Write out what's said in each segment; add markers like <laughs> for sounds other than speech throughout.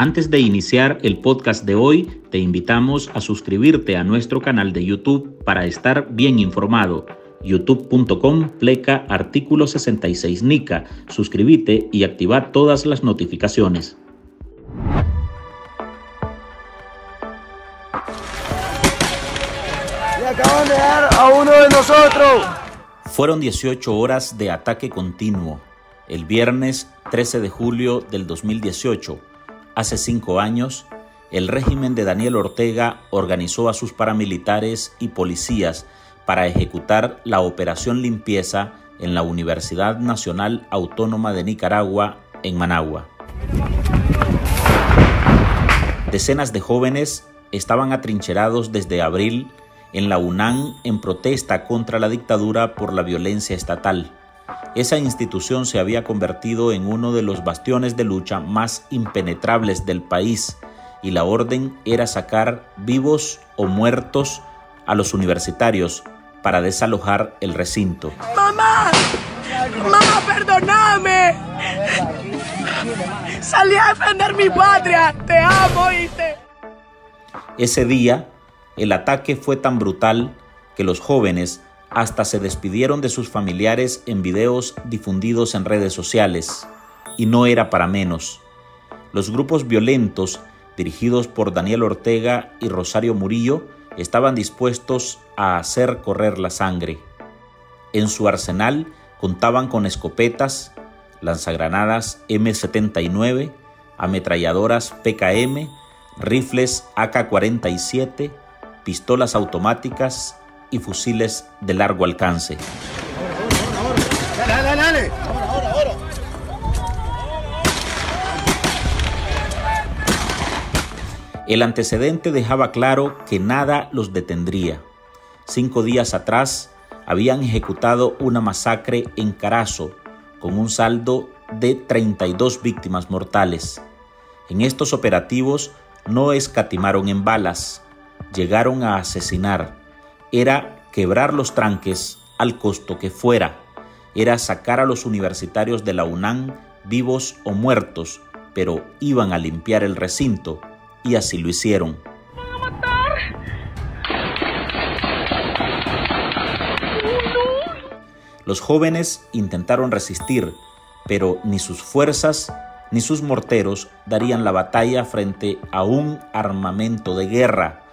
Antes de iniciar el podcast de hoy, te invitamos a suscribirte a nuestro canal de YouTube para estar bien informado. youtube.com pleca artículo 66 NICA. Suscríbete y activa todas las notificaciones. Y acaban de dar a uno de nosotros. Fueron 18 horas de ataque continuo. El viernes 13 de julio del 2018 Hace cinco años, el régimen de Daniel Ortega organizó a sus paramilitares y policías para ejecutar la operación limpieza en la Universidad Nacional Autónoma de Nicaragua en Managua. Decenas de jóvenes estaban atrincherados desde abril en la UNAM en protesta contra la dictadura por la violencia estatal. Esa institución se había convertido en uno de los bastiones de lucha más impenetrables del país y la orden era sacar vivos o muertos a los universitarios para desalojar el recinto. ¡Mamá! ¡Mamá, perdóname! Salí a defender mi patria. Te amo, ¿oíste? Ese día, el ataque fue tan brutal que los jóvenes hasta se despidieron de sus familiares en videos difundidos en redes sociales. Y no era para menos. Los grupos violentos, dirigidos por Daniel Ortega y Rosario Murillo, estaban dispuestos a hacer correr la sangre. En su arsenal contaban con escopetas, lanzagranadas M79, ametralladoras PKM, rifles AK-47, pistolas automáticas y fusiles de largo alcance. El antecedente dejaba claro que nada los detendría. Cinco días atrás habían ejecutado una masacre en Carazo con un saldo de 32 víctimas mortales. En estos operativos no escatimaron en balas, llegaron a asesinar, era quebrar los tranques al costo que fuera, era sacar a los universitarios de la UNAM vivos o muertos, pero iban a limpiar el recinto y así lo hicieron. Los jóvenes intentaron resistir, pero ni sus fuerzas ni sus morteros darían la batalla frente a un armamento de guerra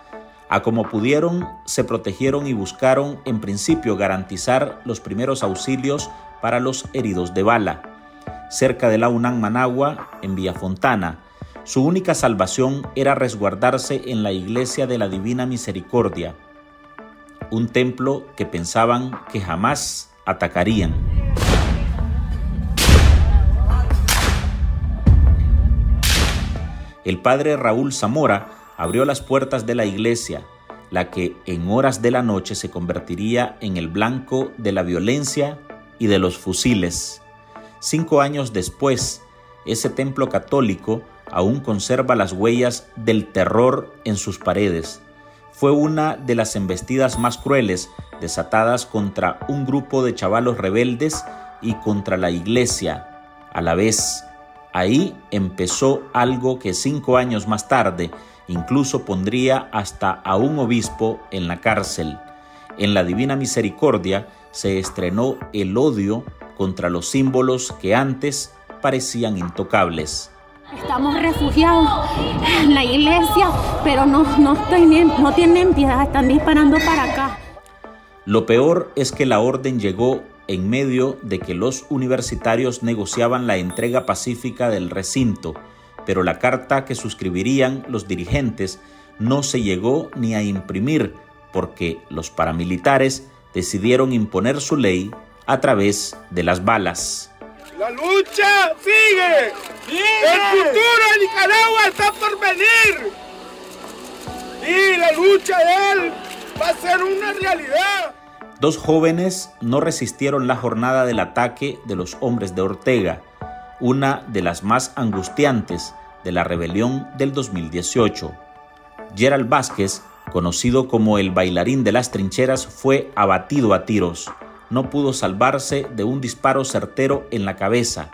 a como pudieron, se protegieron y buscaron en principio garantizar los primeros auxilios para los heridos de bala. Cerca de la UNAM Managua, en Fontana, su única salvación era resguardarse en la iglesia de la Divina Misericordia, un templo que pensaban que jamás atacarían. El padre Raúl Zamora abrió las puertas de la iglesia, la que en horas de la noche se convertiría en el blanco de la violencia y de los fusiles. Cinco años después, ese templo católico aún conserva las huellas del terror en sus paredes. Fue una de las embestidas más crueles desatadas contra un grupo de chavalos rebeldes y contra la iglesia. A la vez, ahí empezó algo que cinco años más tarde incluso pondría hasta a un obispo en la cárcel. En la Divina Misericordia se estrenó el odio contra los símbolos que antes parecían intocables. Estamos refugiados en la iglesia, pero no, no, no tienen piedad, están disparando para acá. Lo peor es que la orden llegó en medio de que los universitarios negociaban la entrega pacífica del recinto pero la carta que suscribirían los dirigentes no se llegó ni a imprimir porque los paramilitares decidieron imponer su ley a través de las balas. La lucha sigue. El futuro de Nicaragua está por venir. Y la lucha de él va a ser una realidad. Dos jóvenes no resistieron la jornada del ataque de los hombres de Ortega una de las más angustiantes de la rebelión del 2018. Gerald Vázquez, conocido como el bailarín de las trincheras, fue abatido a tiros. No pudo salvarse de un disparo certero en la cabeza.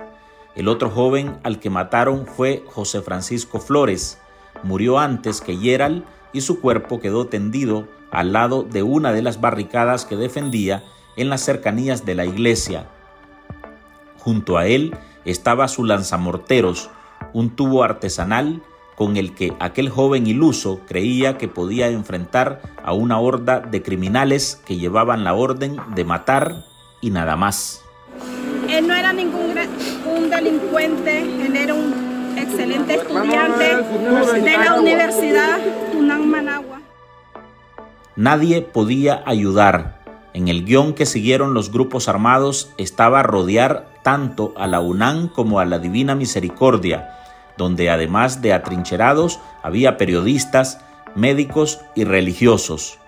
El otro joven al que mataron fue José Francisco Flores. Murió antes que Yeral y su cuerpo quedó tendido al lado de una de las barricadas que defendía en las cercanías de la iglesia. Junto a él estaba su lanzamorteros, un tubo artesanal con el que aquel joven iluso creía que podía enfrentar a una horda de criminales que llevaban la orden de matar y nada más. Él no era ningún un delincuente, él era un excelente estudiante de la Universidad Tunán Managua. Nadie podía ayudar. En el guion que siguieron los grupos armados estaba rodear tanto a la UNAM como a la Divina Misericordia, donde además de atrincherados había periodistas, médicos y religiosos.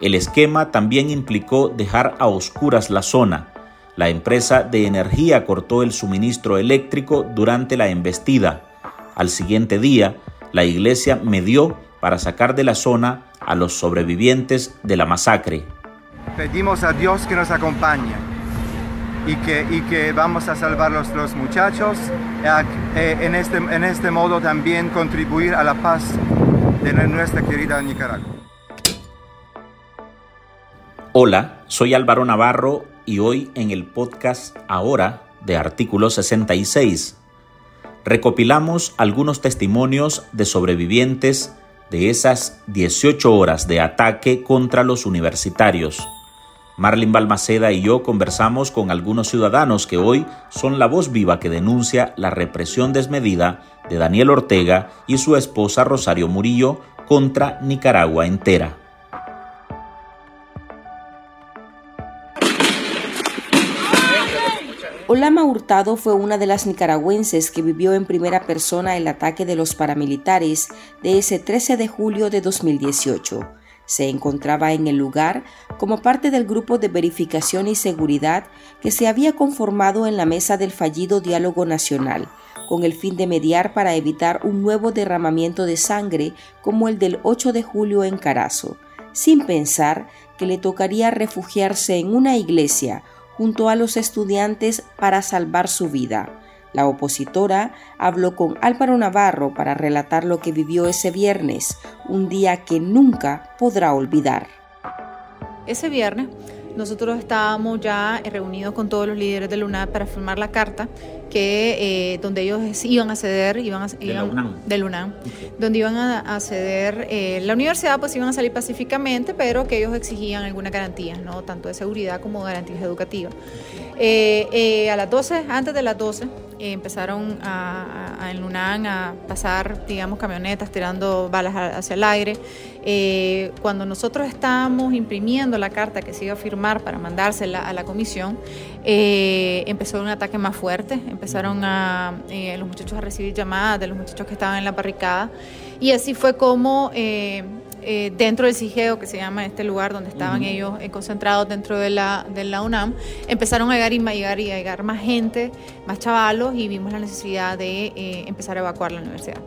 El esquema también implicó dejar a oscuras la zona. La empresa de energía cortó el suministro eléctrico durante la embestida. Al siguiente día, la iglesia medió para sacar de la zona a los sobrevivientes de la masacre. Pedimos a Dios que nos acompañe y que, y que vamos a salvar los, los muchachos, en, este, en este modo también contribuir a la paz de nuestra querida Nicaragua. Hola, soy Álvaro Navarro y hoy en el podcast Ahora de Artículo 66 recopilamos algunos testimonios de sobrevivientes de esas 18 horas de ataque contra los universitarios. Marlin Balmaceda y yo conversamos con algunos ciudadanos que hoy son la voz viva que denuncia la represión desmedida de Daniel Ortega y su esposa Rosario Murillo contra Nicaragua entera. Olama Hurtado fue una de las nicaragüenses que vivió en primera persona el ataque de los paramilitares de ese 13 de julio de 2018. Se encontraba en el lugar como parte del grupo de verificación y seguridad que se había conformado en la mesa del fallido diálogo nacional, con el fin de mediar para evitar un nuevo derramamiento de sangre como el del 8 de julio en Carazo, sin pensar que le tocaría refugiarse en una iglesia junto a los estudiantes para salvar su vida. La opositora habló con Álvaro Navarro para relatar lo que vivió ese viernes, un día que nunca podrá olvidar. Ese viernes nosotros estábamos ya reunidos con todos los líderes de UNAD para firmar la carta que eh, donde ellos iban a ceder, iban a, de la UNAM, donde iban a, ceder eh, la universidad, pues iban a salir pacíficamente, pero que ellos exigían algunas garantías, ¿no? tanto de seguridad como garantías educativas. Eh, a las 12, antes de las 12, empezaron a, en Lunán a pasar, digamos, camionetas tirando balas hacia el aire. Eh, cuando nosotros estábamos imprimiendo la carta que se iba a firmar para mandársela a la comisión, eh, empezó un ataque más fuerte. Empezaron a eh, los muchachos a recibir llamadas de los muchachos que estaban en la barricada. Y así fue como eh, dentro del CIGEO, que se llama este lugar donde estaban ellos eh, concentrados dentro de la, de la UNAM, empezaron a llegar y a llegar y a llegar más gente, más chavalos, y vimos la necesidad de eh, empezar a evacuar la universidad.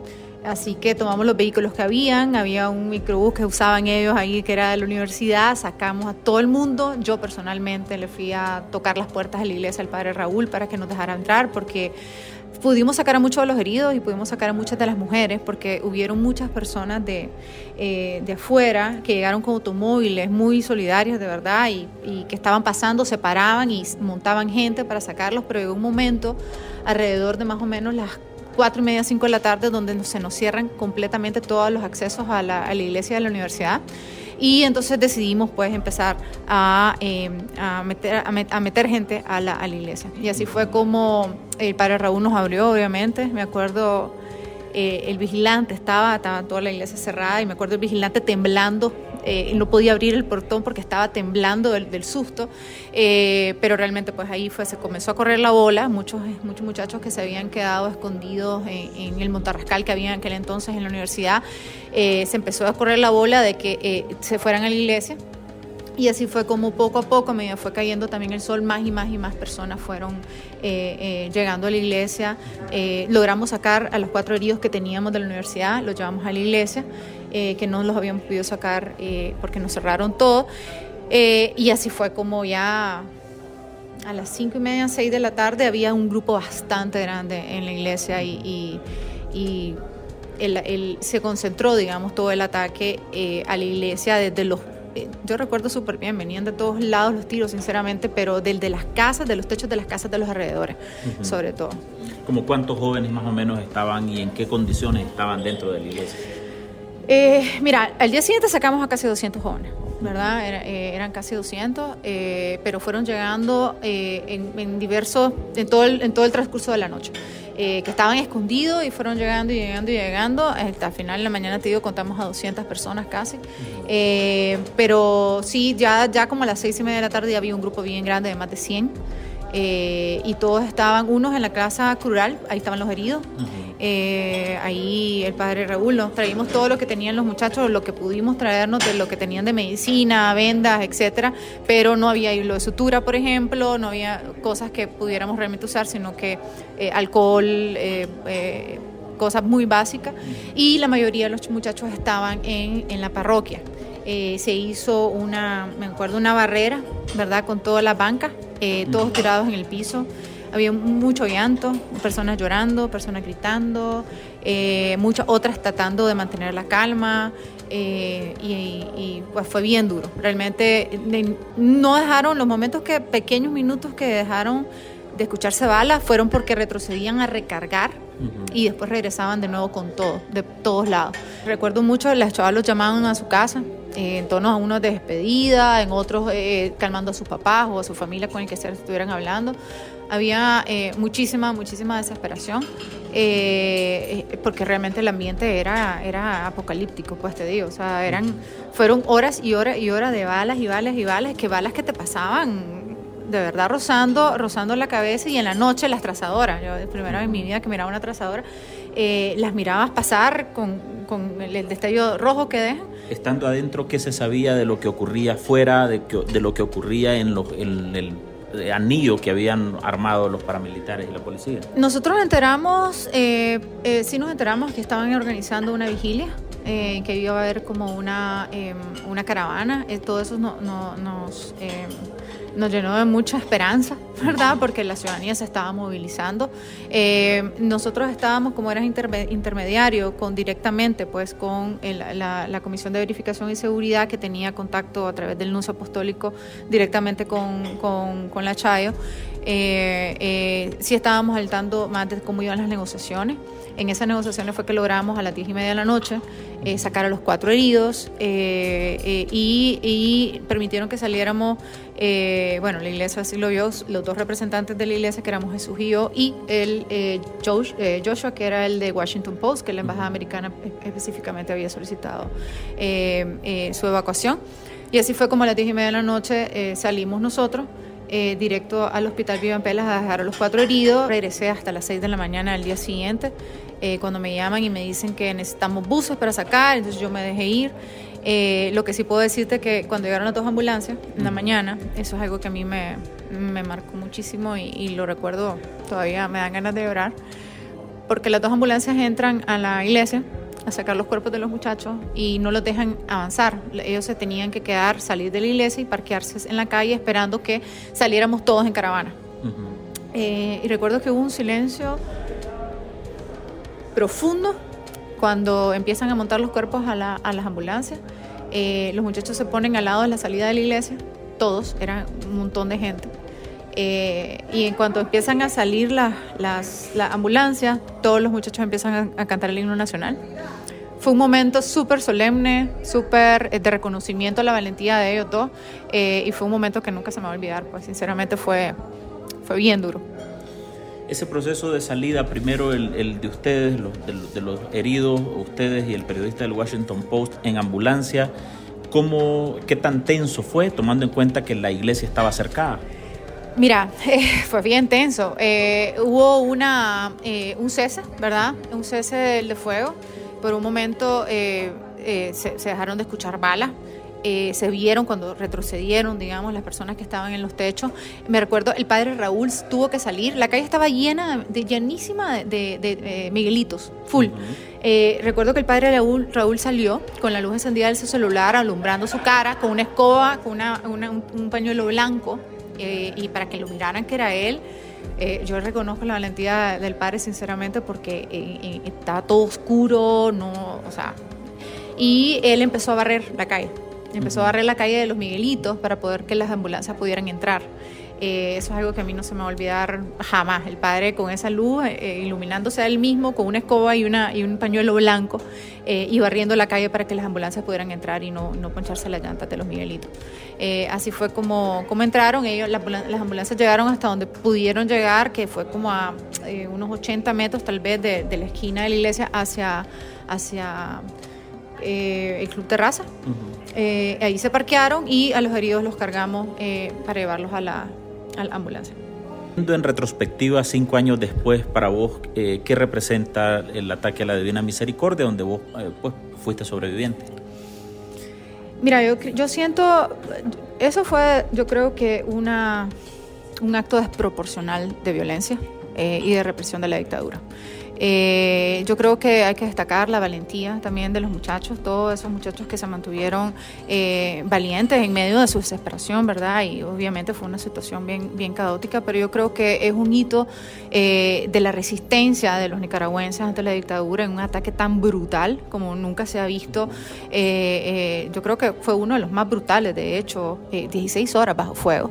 Así que tomamos los vehículos que habían, había un microbús que usaban ellos ahí que era de la universidad, sacamos a todo el mundo, yo personalmente le fui a tocar las puertas de la iglesia al padre Raúl para que nos dejara entrar porque pudimos sacar a muchos de los heridos y pudimos sacar a muchas de las mujeres porque hubieron muchas personas de, eh, de afuera que llegaron con automóviles muy solidarios de verdad y, y, que estaban pasando, se paraban y montaban gente para sacarlos, pero llegó un momento alrededor de más o menos las cuatro y media, cinco de la tarde donde se nos cierran completamente todos los accesos a a la iglesia de la universidad y entonces decidimos pues empezar a, eh, a, meter, a, meter gente a la, a la, iglesia. Y así fue como el padre Raúl nos abrió, obviamente. Me acuerdo, eh, el vigilante estaba, estaba toda la iglesia cerrada y me acuerdo el vigilante temblando eh, no podía abrir el portón porque estaba temblando del, susto, eh, pero realmente pues ahí fue, se comenzó a correr la bola, muchos, muchos muchachos que se habían quedado escondidos en, el Montarrascal que había en aquel entonces en la universidad, eh, se empezó a correr la bola de que se fueran a la iglesia. Y así fue como poco a poco, a medida fue cayendo también el sol, más y más y más personas fueron llegando a la iglesia. logramos sacar a los cuatro heridos que teníamos de la universidad, los llevamos a la iglesia eh, que no los habíamos podido sacar eh, porque nos cerraron todo. Eh, y así fue como ya a las cinco y media, seis de la tarde, había un grupo bastante grande en la iglesia y, y, se concentró, digamos, todo el ataque a la iglesia desde los yo recuerdo súper bien, venían de todos lados los tiros, sinceramente, pero del de las casas, de los techos de las casas de los alrededores, sobre todo. ¿Como cuántos jóvenes más o menos estaban y en qué condiciones estaban dentro de la iglesia? Eh, mira, al día siguiente sacamos a casi 200 jóvenes, ¿verdad? Eh, eran casi 200, pero fueron llegando en, diversos, en todo, el, en todo el transcurso de la noche. Eh, que estaban escondidos y fueron llegando y llegando y llegando. Hasta el final de la mañana, te digo, contamos a 200 personas casi. Eh, pero sí, ya, ya como a las seis y media de la tarde había un grupo bien grande de más de 100. Eh, y todos estaban, unos en la casa rural, ahí estaban los heridos, eh, ahí el padre Raúl, nos traímos todo lo que tenían los muchachos, lo que pudimos traernos de lo que tenían de medicina, vendas, etcétera, pero no había hilo de sutura, por ejemplo, no había cosas que pudiéramos realmente usar, sino que eh, alcohol, cosas muy básicas, y la mayoría de los muchachos estaban en, en la parroquia. se hizo una, me acuerdo, una barrera, ¿verdad?, con todas las bancas eh, todos tirados en el piso. Había mucho llanto, personas llorando, personas gritando, eh, muchas otras tratando de mantener la calma. Eh, y, pues fue bien duro. Realmente no dejaron los momentos que, pequeños minutos que dejaron de escucharse balas, fueron porque retrocedían a recargar y después regresaban de nuevo con todo, de todos lados. Recuerdo mucho, las chavas los llamaban a su casa eh, en tonos a unos de despedida, en otros eh, calmando a sus papás o a su familia con el que se estuvieran hablando. Había eh, muchísima, muchísima desesperación, porque realmente el ambiente era, era apocalíptico, pues te digo. O sea, eran, fueron horas y horas y horas de balas y balas y balas, que balas que te pasaban de verdad rozando, rozando la cabeza y en la noche las trazadoras. Yo, primera vez en mi vida que miraba una trazadora, las mirabas pasar con, con el destello rojo que dejan estando adentro, ¿qué se sabía de lo que ocurría fuera, de, de lo que ocurría en, el anillo que habían armado los paramilitares y la policía? Nosotros enteramos, eh, eh, sí nos enteramos que estaban organizando una vigilia, eh, que iba a haber como una, em, una caravana, eh, todo eso no, nos em, nos llenó de mucha esperanza, <laughs> ¿verdad? Porque la ciudadanía se estaba movilizando. Eh, nosotros estábamos, como eras intermediario, con directamente, pues, con la, Comisión de Verificación y Seguridad, que tenía contacto a través del nuncio apostólico directamente con, con, la Chayo. Eh, eh, sí estábamos al tanto más de cómo iban las negociaciones. En esas negociaciones fue que logramos a las diez y media de la noche eh, sacar a los cuatro heridos eh, y, permitieron que saliéramos, bueno, la iglesia así lo vio, los dos representantes de la iglesia, que éramos Jesús y yo, y el Joshua, que era el de Washington Post, que la embajada americana específicamente había solicitado su evacuación. Y así fue como a las diez y media de la noche salimos nosotros. directo al hospital Pelas a dejar a los cuatro heridos. Regresé hasta las seis de la mañana del día siguiente. Eh, cuando me llaman y me dicen que necesitamos buses para sacar, entonces yo me dejé ir. Eh, lo que sí puedo decirte que cuando llegaron las dos ambulancias en la mañana, eso es algo que a mí me, me marcó muchísimo y, lo recuerdo todavía, me dan ganas de llorar, porque las dos ambulancias entran a la iglesia a sacar los cuerpos de los muchachos y no los dejan avanzar. Ellos se tenían que quedar, salir de la iglesia y parquearse en la calle esperando que saliéramos todos en caravana. Eh, y recuerdo que hubo un silencio profundo cuando empiezan a montar los cuerpos a, las ambulancias. Eh, los muchachos se ponen al lado de la salida de la iglesia, todos, eran un montón de gente. Eh, y en cuanto empiezan a salir las, las, ambulancias, todos los muchachos empiezan a, cantar el himno nacional. Fue un momento súper solemne, súper eh, de reconocimiento a la valentía de ellos dos, y fue un momento que nunca se me va a olvidar, pues sinceramente fue, fue bien duro ese proceso de salida, primero el, de ustedes, de, los heridos, ustedes y el periodista del Washington Post en ambulancia, ¿cómo, ¿qué tan tenso fue tomando en cuenta que la iglesia estaba cercada? Mira, <laughs> fue bien tenso. Eh, hubo una, eh, un cese, ¿verdad? Un cese de, fuego. Por un momento eh, se, dejaron de escuchar balas. Eh, se vieron cuando retrocedieron, digamos, las personas que estaban en los techos. Me recuerdo, el padre Raúl tuvo que salir, la calle estaba llena, de, llenísima de, de, Miguelitos, full. Eh, recuerdo que el padre Raúl, Raúl salió con la luz encendida de su celular, alumbrando su cara, con una escoba, con una, un, pañuelo blanco, y para que lo miraran que era él. yo reconozco la valentía del padre sinceramente porque estaba todo oscuro, no, o sea, y él empezó a barrer la calle. Empezó a barrer la calle de los Miguelitos para poder que las ambulancias pudieran entrar. Eh, eso es algo que a mí no se me va a olvidar jamás. El padre con esa luz, eh, eh, iluminándose a él mismo con una escoba y, una, y un pañuelo blanco y barriendo la calle para que las ambulancias pudieran entrar y no, no poncharse las llantas de los Miguelitos. así fue como, como entraron. Ellos, las ambulancias llegaron hasta donde pudieron llegar, que fue como a unos 80 metros tal vez de, de, la esquina de la iglesia hacia... hacia eh, el Club Terraza. Eh, ahí se parquearon y a los heridos los cargamos eh, para llevarlos a la, ambulancia. En retrospectiva, cinco años después, para vos, ¿qué representa el ataque a la Divina Misericordia, donde vos pues, fuiste sobreviviente? Mira, yo, yo siento, eso fue, yo creo que una, un acto desproporcional de violencia y de represión de la dictadura. Eh, yo creo que hay que destacar la valentía también de los muchachos, todos esos muchachos que se mantuvieron eh, valientes en medio de su desesperación, ¿verdad? Y obviamente fue una situación bien, bien caótica, pero yo creo que es un hito eh, de la resistencia de los nicaragüenses ante la dictadura en un ataque tan brutal como nunca se ha visto. yo creo que fue uno de los más brutales, de hecho, 16 horas bajo fuego.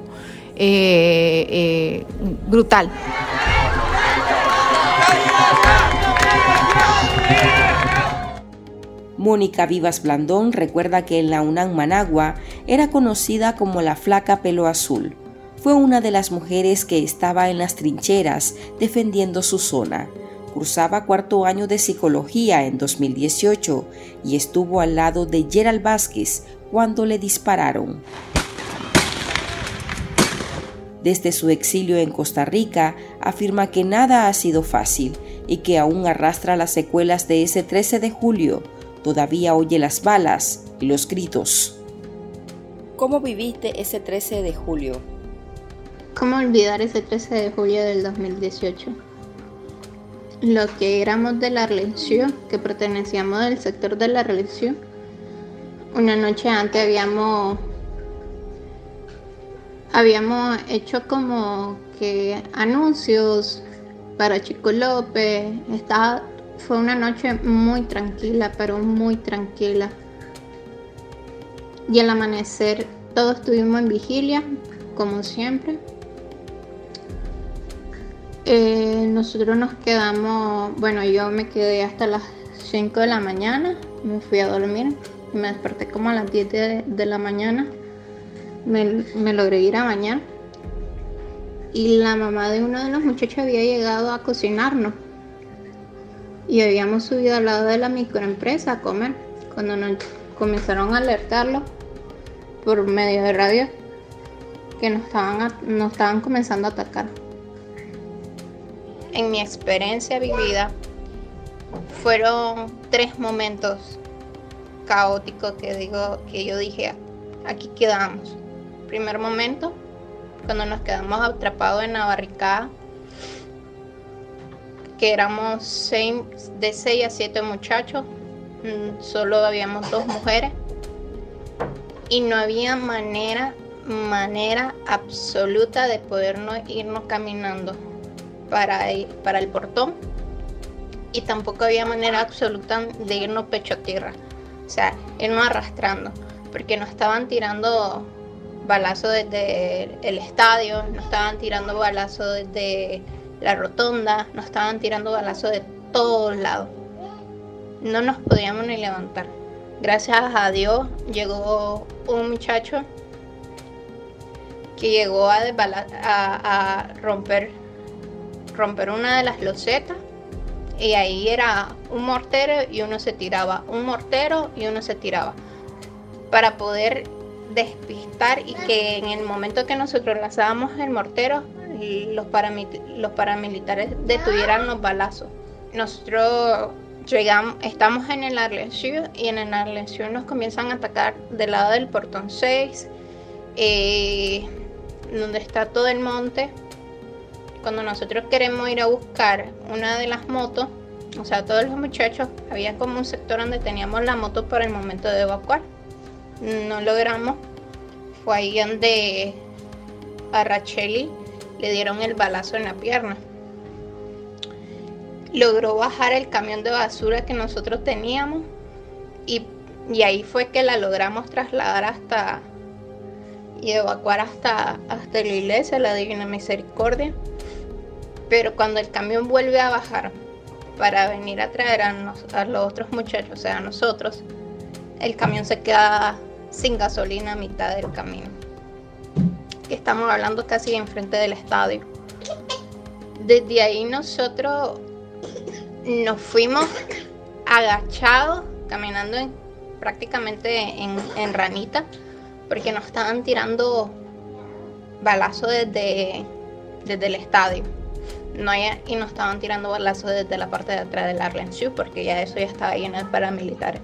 brutal. Mónica Vivas Blandón recuerda que en la UNAM Managua era conocida como la flaca pelo azul. Fue una de las mujeres que estaba en las trincheras defendiendo su zona. Cursaba cuarto año de psicología en 2018 y estuvo al lado de Gerald Vázquez cuando le dispararon. Desde su exilio en Costa Rica, afirma que nada ha sido fácil y que aún arrastra las secuelas de ese 13 de julio, todavía oye las balas y los gritos. ¿Cómo viviste ese 13 de julio? ¿Cómo olvidar ese 13 de julio del 2018? Los que éramos de la religión, que pertenecíamos del sector de la religión, una noche antes habíamos habíamos hecho como que anuncios para Chico López, estaba fue una noche muy tranquila, pero muy tranquila. Y al amanecer todos estuvimos en vigilia, como siempre. Eh, nosotros nos quedamos, bueno, yo me quedé hasta las 5 de la mañana, me fui a dormir, me desperté como a las 10 de, la mañana, me, logré ir a bañar y la mamá de uno de los muchachos había llegado a cocinarnos y habíamos subido al lado de la microempresa a comer cuando nos comenzaron a alertarlo por medio de radio que nos estaban, nos estaban comenzando a atacar. En mi experiencia vivida fueron tres momentos caóticos que digo que yo dije aquí quedamos. Primer momento, cuando nos quedamos atrapados en la barricada que éramos seis, de 6 a 7 muchachos, mm, solo habíamos dos mujeres y no había manera, manera absoluta de podernos irnos caminando para, para el portón y tampoco había manera absoluta de irnos pecho a tierra, o sea, irnos arrastrando, porque nos estaban tirando balazos desde el estadio, nos estaban tirando balazos desde la rotonda, nos estaban tirando balazos de todos lados. No nos podíamos ni levantar. Gracias a Dios llegó un muchacho que llegó a, a, romper, romper una de las losetas y ahí era un mortero y uno se tiraba, un mortero y uno se tiraba para poder despistar y que en el momento que nosotros lanzábamos el mortero los, los paramilitares detuvieran los balazos. Nosotros llegamos, estamos en el Arlensur y en el Arlensur nos comienzan a atacar del lado del portón 6, eh, donde está todo el monte. Cuando nosotros queremos ir a buscar una de las motos, o sea, todos los muchachos, había como un sector donde teníamos la moto para el momento de evacuar. No logramos. Fue ahí donde a Racheli le dieron el balazo en la pierna. Logró bajar el camión de basura que nosotros teníamos y, y ahí fue que la logramos trasladar hasta y evacuar hasta, hasta la iglesia, la Divina Misericordia. Pero cuando el camión vuelve a bajar para venir a traer a, a los otros muchachos, o sea, a nosotros, el camión se queda sin gasolina a mitad del camino. Estamos hablando casi enfrente del estadio. Desde ahí nosotros nos fuimos agachados, caminando prácticamente en, ranita, porque nos estaban tirando balazos desde, desde el estadio. No y nos estaban tirando balazos desde la parte de atrás del Arlen porque ya eso ya estaba lleno de paramilitares.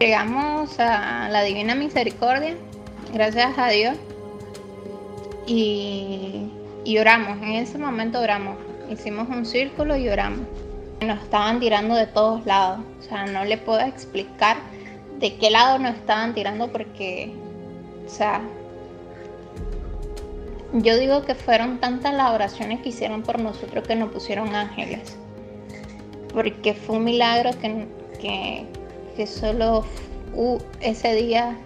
Llegamos a la Divina Misericordia, gracias a Dios, y, y oramos. En ese momento oramos. Hicimos un círculo y oramos. Nos estaban tirando de todos lados. O sea, no le puedo explicar de qué lado nos estaban tirando porque, o sea, yo digo que fueron tantas las oraciones que hicieron por nosotros que nos pusieron ángeles. Porque fue un milagro que, que, solo ese día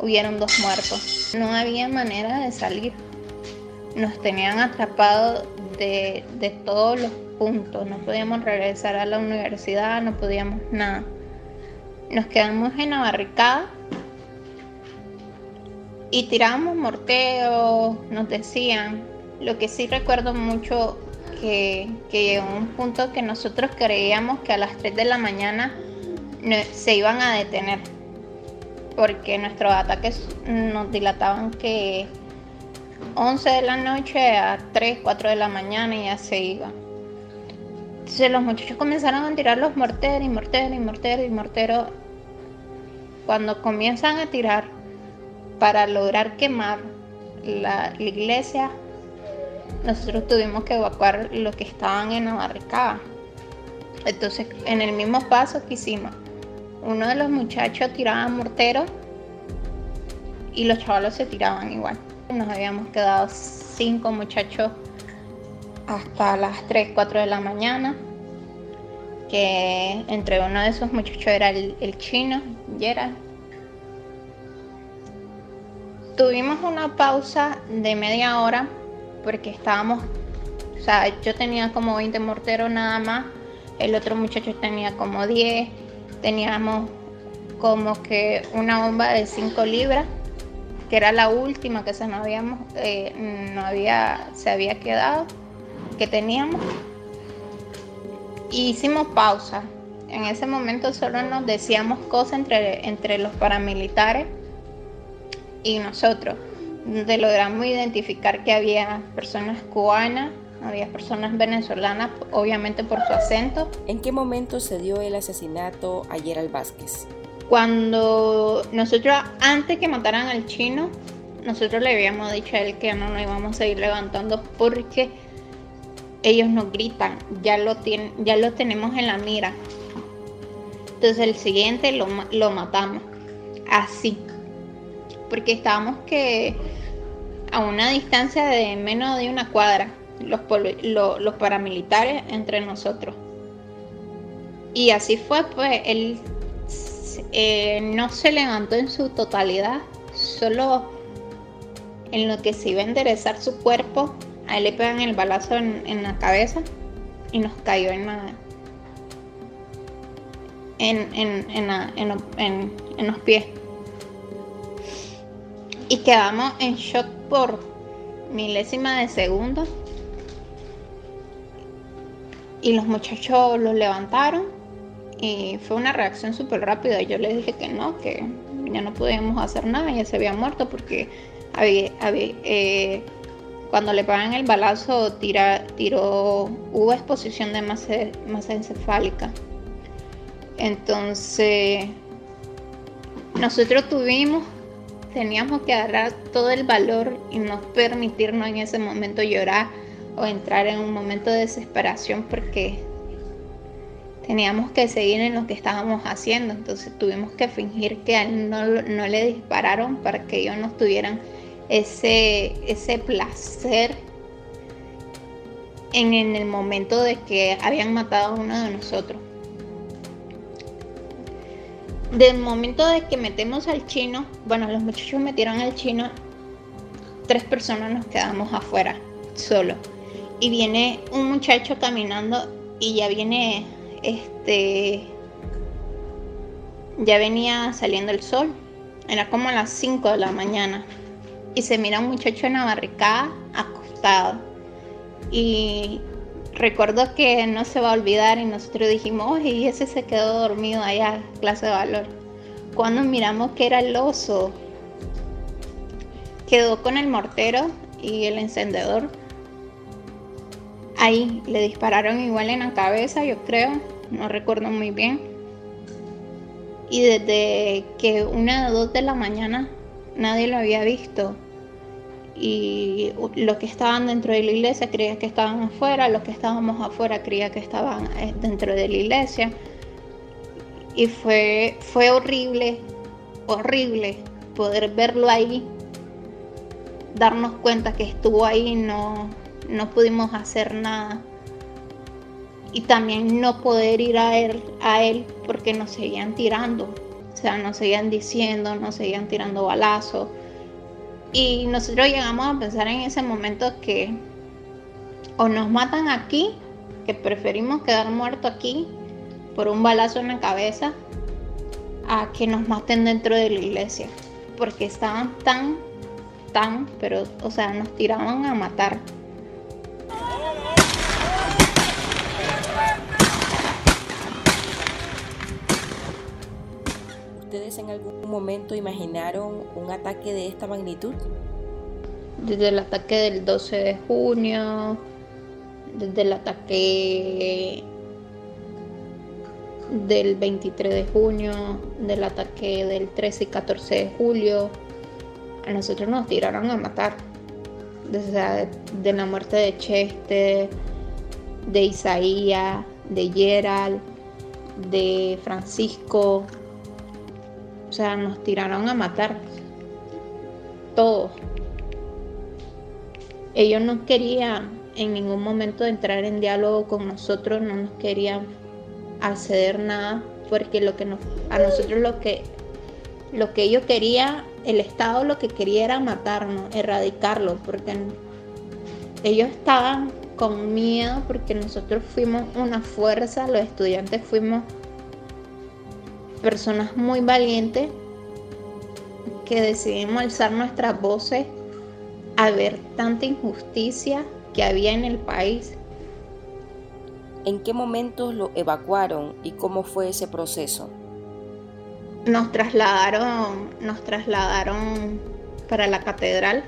hubieron dos muertos. No había manera de salir. Nos tenían atrapados de, de todos los puntos. No podíamos regresar a la universidad, no podíamos nada. Nos quedamos en la barricada y tirábamos morteos, nos decían. Lo que sí recuerdo mucho que, que llegó un punto que nosotros creíamos que a las 3 de la mañana se iban a detener porque nuestros ataques nos dilataban que 11 de la noche a 3, 4 de la mañana y ya se iba. Entonces los muchachos comenzaron a tirar los morteros y morteros y morteros y morteros. Cuando comienzan a tirar para lograr quemar la, iglesia, nosotros tuvimos que evacuar los que estaban en la barricada. Entonces, en el mismo paso que hicimos, uno de los muchachos tiraba mortero y los chavalos se tiraban igual. Nos habíamos quedado cinco muchachos hasta las 3, 4 de la mañana, que entre uno de esos muchachos era el, el chino, Gerald. Tuvimos una pausa de media hora porque estábamos, o sea, yo tenía como 20 morteros nada más, el otro muchacho tenía como 10, teníamos como que una bomba de 5 libras, que era la última que se nos habíamos, eh, no había, se había quedado que teníamos. hicimos pausa. En ese momento solo nos decíamos cosas entre, entre los paramilitares y nosotros, donde logramos identificar que había personas cubanas, había personas venezolanas, obviamente por su acento. ¿En qué momento se dio el asesinato a Gerald Vázquez? Cuando nosotros, antes que mataran al chino, nosotros le habíamos dicho a él que no nos íbamos a ir levantando porque ellos nos gritan, ya lo, tienen, ya lo tenemos en la mira. Entonces el siguiente lo, lo matamos. Así. Porque estábamos que a una distancia de menos de una cuadra, los, paramilitares entre nosotros. Y así fue, pues él eh, no se levantó en su totalidad, solo en lo que se iba a enderezar su cuerpo a él le pegan el balazo en, la cabeza y nos cayó en la. En, los pies. Y quedamos en shock por milésima de segundo. Y los muchachos los levantaron y fue una reacción súper rápida. Yo les dije que no, que ya no podíamos hacer nada, ya se había muerto porque había, había eh, cuando le pagan el balazo, tira, tiró, hubo exposición de masa, masa encefálica. Entonces, nosotros tuvimos, teníamos que agarrar todo el valor y no permitirnos en ese momento llorar o entrar en un momento de desesperación porque teníamos que seguir en lo que estábamos haciendo. Entonces tuvimos que fingir que a él no, no le dispararon para que ellos no tuvieran ese, ese placer en, en el momento de que habían matado a uno de nosotros. Del momento de que metemos al chino, bueno, los muchachos metieron al chino, tres personas nos quedamos afuera, solo. Y viene un muchacho caminando y ya viene este ya venía saliendo el sol. Era como a las 5 de la mañana. Y se mira un muchacho en la barricada acostado. Y recuerdo que no se va a olvidar y nosotros dijimos, y ese se quedó dormido allá, clase de valor. Cuando miramos que era el oso, quedó con el mortero y el encendedor. Ahí le dispararon igual en la cabeza, yo creo, no recuerdo muy bien. Y desde que una o dos de la mañana nadie lo había visto. Y los que estaban dentro de la iglesia creían que estaban afuera, los que estábamos afuera creían que estaban eh, dentro de la iglesia. Y fue, fue horrible, horrible poder verlo ahí, darnos cuenta que estuvo ahí, no, no pudimos hacer nada y también no poder ir a él, a él porque nos seguían tirando, o sea, nos seguían diciendo, nos seguían tirando balazos. Y nosotros llegamos a pensar en ese momento que o nos matan aquí, que preferimos quedar muertos aquí por un balazo en la cabeza, a que nos maten dentro de la iglesia, porque estaban tan, tan, pero, o sea, nos tiraban a matar. ¿Ustedes en algún momento imaginaron un ataque de esta magnitud? Desde el ataque del 12 de junio, desde el ataque del 23 de junio, del ataque del 13 y 14 de julio, a nosotros nos tiraron a matar. Desde de la muerte de Cheste, de Isaías, de Gerald, de Francisco, sea, nos tiraron a matar. Todos. Ellos no querían en ningún momento entrar en diálogo con nosotros, no nos querían acceder nada, porque lo que a nosotros lo que, lo que ellos querían, el Estado lo que quería era matarnos, erradicarlo, porque ellos estaban con miedo porque nosotros fuimos una fuerza, los estudiantes fuimos personas muy valientes que decidimos alzar nuestras voces a ver tanta injusticia que había en el país. ¿En qué momentos lo evacuaron y cómo fue ese proceso? Nos trasladaron, nos trasladaron para la catedral,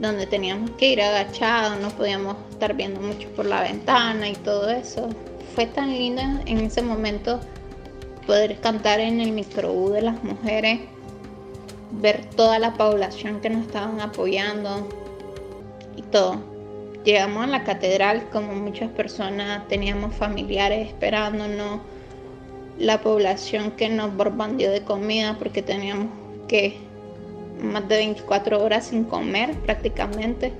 donde teníamos que ir agachados, no podíamos estar viendo mucho por la ventana y todo eso. Fue tan lindo en ese momento poder cantar en el microbús de las mujeres, ver toda la población que nos estaban apoyando y todo. Llegamos a la catedral como muchas personas, teníamos familiares esperándonos, la población que nos bombardeó de comida porque teníamos que más de 24 horas sin comer prácticamente.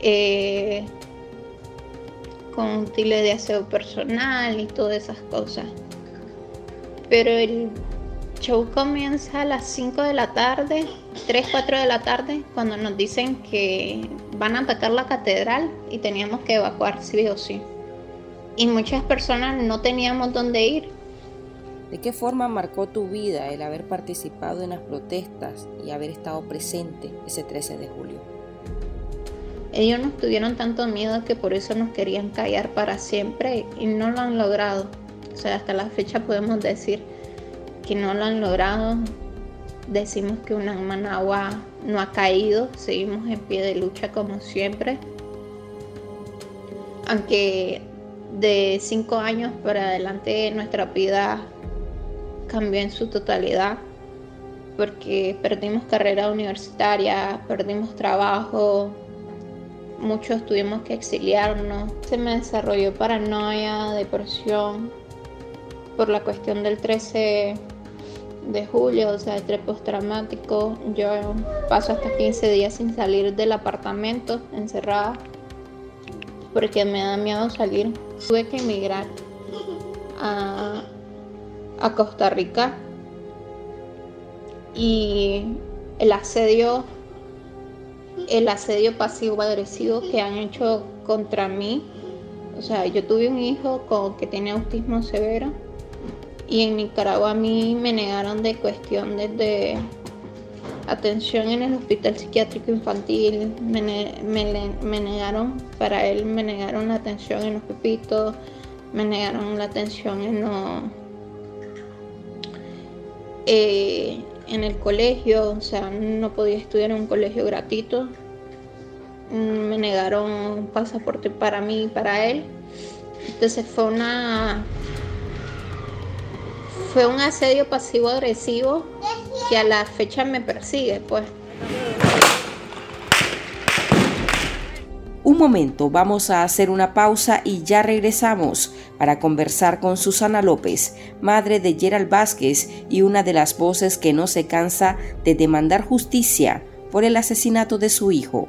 Eh, con útiles de aseo personal y todas esas cosas pero el show comienza a las 5 de la tarde, 3, 4 de la tarde, cuando nos dicen que van a atacar la catedral y teníamos que evacuar sí o sí. Y muchas personas no teníamos dónde ir. ¿De qué forma marcó tu vida el haber participado en las protestas y haber estado presente ese 13 de julio? Ellos nos tuvieron tanto miedo que por eso nos querían callar para siempre y no lo han logrado. O sea, hasta la fecha podemos decir que no lo han logrado. Decimos que una Managua no ha caído, seguimos en pie de lucha como siempre. Aunque de cinco años para adelante nuestra vida cambió en su totalidad porque perdimos carrera universitaria, perdimos trabajo, muchos tuvimos que exiliarnos. Se me desarrolló paranoia, depresión por la cuestión del 13 de julio, o sea, estrés postraumático. Yo paso hasta 15 días sin salir del apartamento, encerrada, porque me da miedo salir. Tuve que emigrar a, a Costa Rica y el asedio el asedio pasivo agresivo que han hecho contra mí o sea yo tuve un hijo con, que tiene autismo severo y en Nicaragua a mí me negaron de cuestión desde atención en el hospital psiquiátrico infantil me, negaron para él me negaron la atención en los pepitos me negaron la atención en los eh, en el colegio, o sea, no podía estudiar en un colegio gratuito. Me negaron un pasaporte para mí y para él. Entonces fue una fue un asedio pasivo agresivo que a la fecha me persigue, pues. Un momento, vamos a hacer una pausa y ya regresamos para conversar con Susana López, madre de Gerald Vázquez y una de las voces que no se cansa de demandar justicia por el asesinato de su hijo.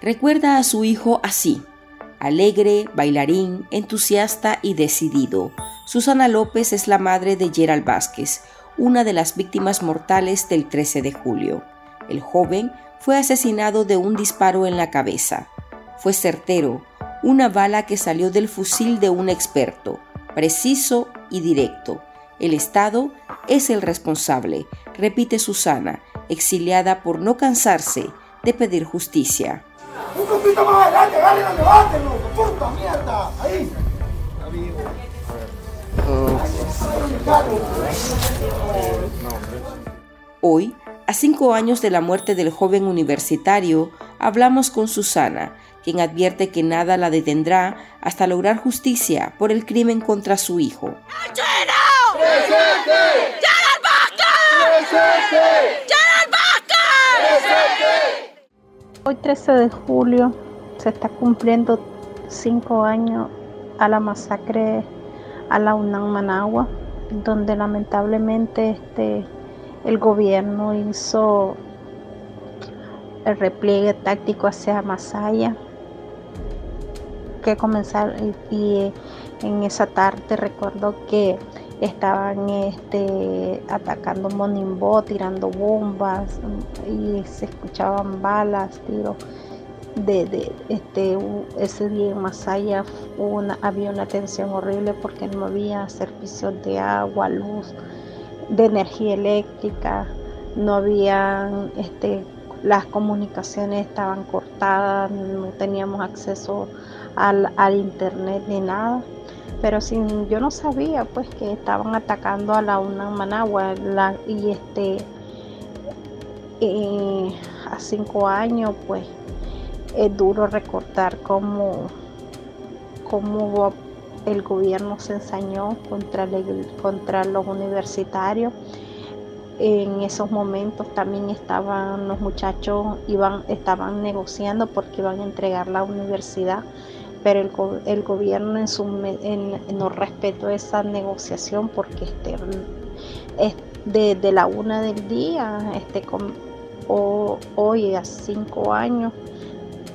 Recuerda a su hijo así, alegre, bailarín, entusiasta y decidido. Susana López es la madre de Gerald Vázquez, una de las víctimas mortales del 13 de julio. El joven fue asesinado de un disparo en la cabeza. Fue certero, una bala que salió del fusil de un experto, preciso y directo. El Estado es el responsable, repite Susana, exiliada por no cansarse de pedir justicia. Un poquito más adelante, levántelo, puta mierda. Ahí. Hoy, a cinco años de la muerte del joven universitario, hablamos con Susana, quien advierte que nada la detendrá hasta lograr justicia por el crimen contra su hijo. ¡Presente! ¡Presente! Hoy 13 de julio se está cumpliendo cinco años a la masacre a la UNAM Managua, donde lamentablemente este, el gobierno hizo el repliegue táctico hacia Masaya, que comenzar y en esa tarde recuerdo que estaban este, atacando Monimbo, tirando bombas y se escuchaban balas, tiros. De, este, ese día en Masaya una, había una tensión horrible porque no había servicios de agua, luz, de energía eléctrica, no había este, las comunicaciones estaban cortadas, no teníamos acceso al, al internet ni nada pero sin yo no sabía pues que estaban atacando a la UNAM Managua y este eh, a cinco años pues es duro recortar cómo, cómo el gobierno se ensañó contra, contra los universitarios. En esos momentos también estaban los muchachos iban estaban negociando porque iban a entregar la universidad pero el, el gobierno en su, en, no respetó esa negociación porque este, es de, la una del día, este, o, hoy a cinco años,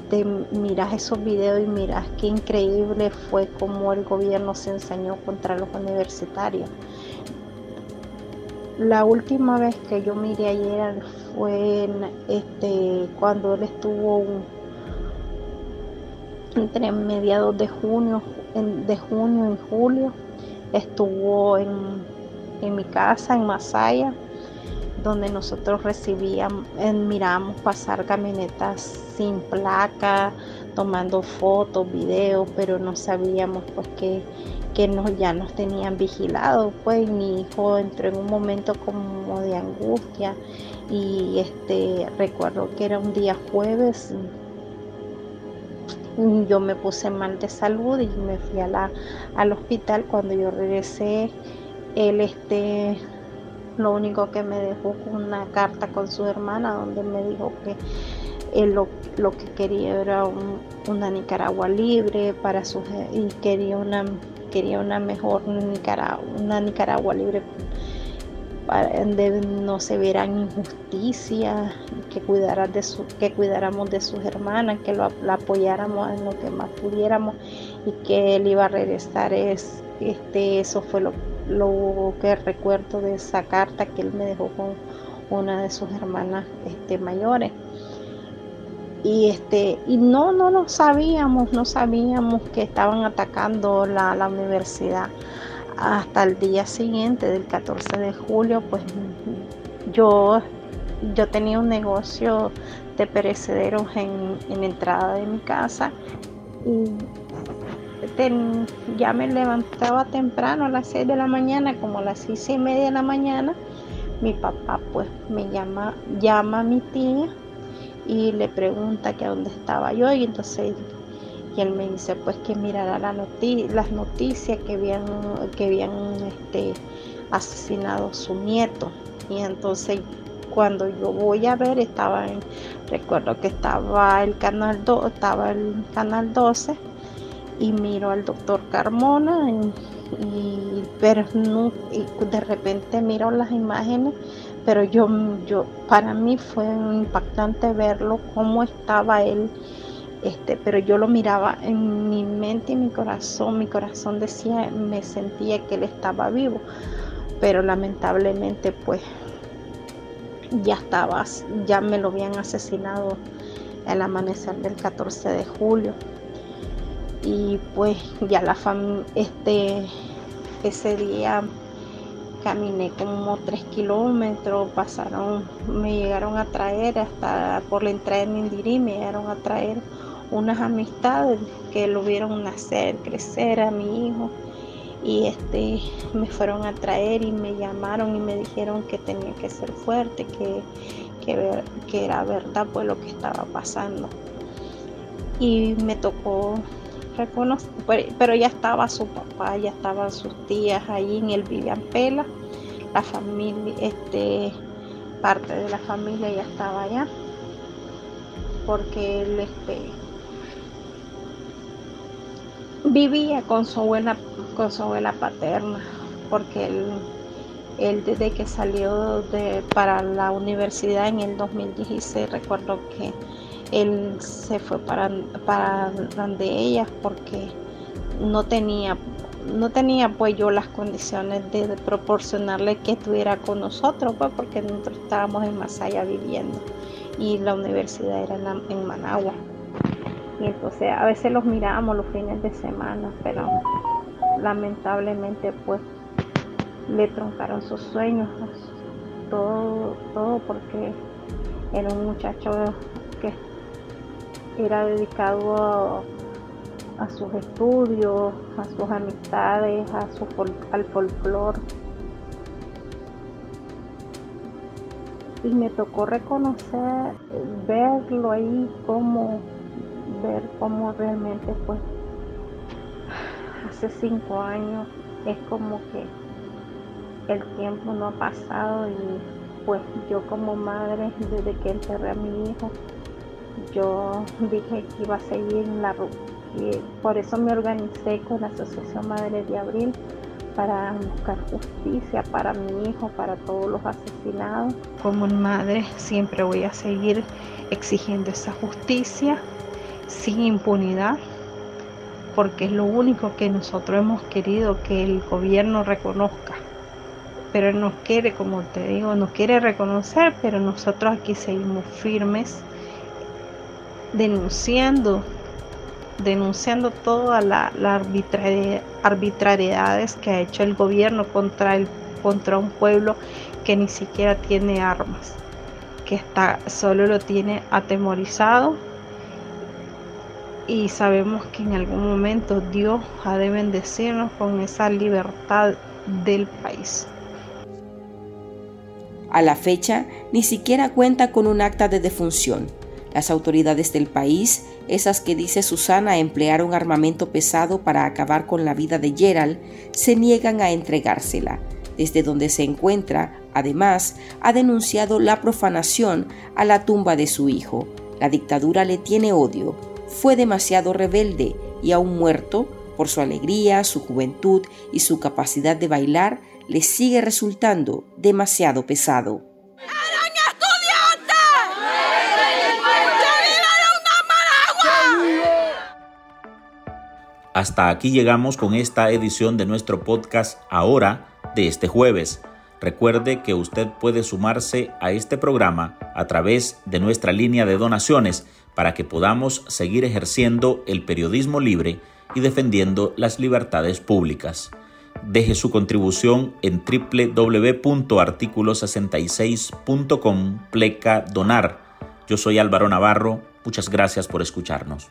te miras esos videos y miras qué increíble fue como el gobierno se enseñó contra los universitarios. La última vez que yo miré ayer fue este, cuando él estuvo entre mediados de junio, de junio y julio, estuvo en, mi casa en Masaya, donde nosotros recibíamos, miramos pasar camionetas sin placa, tomando fotos, videos, pero no sabíamos pues que, que nos, ya nos tenían vigilados. Pues mi hijo entró en un momento como de angustia y este recuerdo que era un día jueves yo me puse mal de salud y me fui a la, al hospital. Cuando yo regresé él este lo único que me dejó fue una carta con su hermana donde me dijo que él lo, que quería era una Nicaragua libre para su y quería una quería una mejor Nicaragua una Nicaragua libre donde no se vieran injusticias, que, cuidara de su, que cuidáramos de sus hermanas, que lo, la apoyáramos en lo que más pudiéramos y que él iba a regresar. Es, este, eso fue lo, lo que recuerdo de esa carta que él me dejó con una de sus hermanas este, mayores. Y, este, y no, no lo sabíamos, no sabíamos que estaban atacando la, la universidad hasta el día siguiente del 14 de julio, pues yo, yo tenía un negocio de perecederos en, en entrada de mi casa y ya me levantaba temprano a las 6 de la mañana, como a las 6 y media de la mañana, mi papá pues me llama, llama a mi tía y le pregunta que a dónde estaba yo y entonces y él me dice pues que mirara la las noticias que habían, que habían este, asesinado su nieto. Y entonces cuando yo voy a ver estaba en, recuerdo que estaba el canal 2, estaba el canal 12 y miro al doctor Carmona y, pero de repente miro las imágenes pero yo yo para mí fue impactante verlo cómo estaba él este, pero yo lo miraba en mi mente y mi corazón, mi corazón decía, me sentía que él estaba vivo, pero lamentablemente pues ya estaba, ya me lo habían asesinado el amanecer del 14 de julio. Y pues ya la familia, este, ese día caminé como tres kilómetros, pasaron, me llegaron a traer hasta por la entrada de Indirí, me llegaron a traer unas amistades que lo vieron nacer, crecer a mi hijo y este me fueron a traer y me llamaron y me dijeron que tenía que ser fuerte, que, que, era verdad pues lo que estaba pasando. Y me tocó reconocer, pero ya estaba su papá, ya estaban sus tías allí en el Vivian Pela, la familia, este, parte de la familia ya estaba allá, porque él este, vivía con su abuela, con su abuela paterna, porque él, desde que salió para la universidad en el 2016, recuerdo que él se fue para, para donde ella porque no tenía no tenía pues yo las condiciones de, proporcionarle que estuviera con nosotros pues porque nosotros estábamos en Masaya viviendo y la universidad era en Managua y entonces a veces los mirábamos los fines de semana, pero lamentablemente pues le troncaron sus sueños, todo, todo porque era un muchacho que era dedicado a, sus estudios, a sus amistades, a su al folclore. Y me tocó reconocer, verlo ahí como ver cómo realmente pues hace cinco años es como que el tiempo no ha pasado y pues yo como madre desde que enterré a mi hijo yo <laughs> dije que iba a seguir la Y por eso me organicé con la Asociación Madre de Abril para buscar justicia para mi hijo, para todos los asesinados. Como madre siempre voy a seguir exigiendo esa justicia sin impunidad, porque es lo único que nosotros hemos querido que el gobierno reconozca. Pero él nos quiere, como te digo, nos quiere reconocer, pero nosotros aquí seguimos firmes denunciando denunciando todas las la arbitrariedades que ha hecho el gobierno contra, el, contra un pueblo que ni siquiera tiene armas, que está, solo lo tiene atemorizado y sabemos que en algún momento Dios ha de bendecirnos con esa libertad del país. A la fecha, ni siquiera cuenta con un acta de defunción las autoridades del país, esas que dice Susana emplearon armamento pesado para acabar con la vida de Gerald, se niegan a entregársela. Desde donde se encuentra, además, ha denunciado la profanación a la tumba de su hijo. La dictadura le tiene odio. Fue demasiado rebelde y aún muerto, por su alegría, su juventud y su capacidad de bailar, le sigue resultando demasiado pesado. Hasta aquí llegamos con esta edición de nuestro podcast ahora de este jueves. Recuerde que usted puede sumarse a este programa a través de nuestra línea de donaciones para que podamos seguir ejerciendo el periodismo libre y defendiendo las libertades públicas. Deje su contribución en www.articulo66.com pleca donar. Yo soy Álvaro Navarro. Muchas gracias por escucharnos.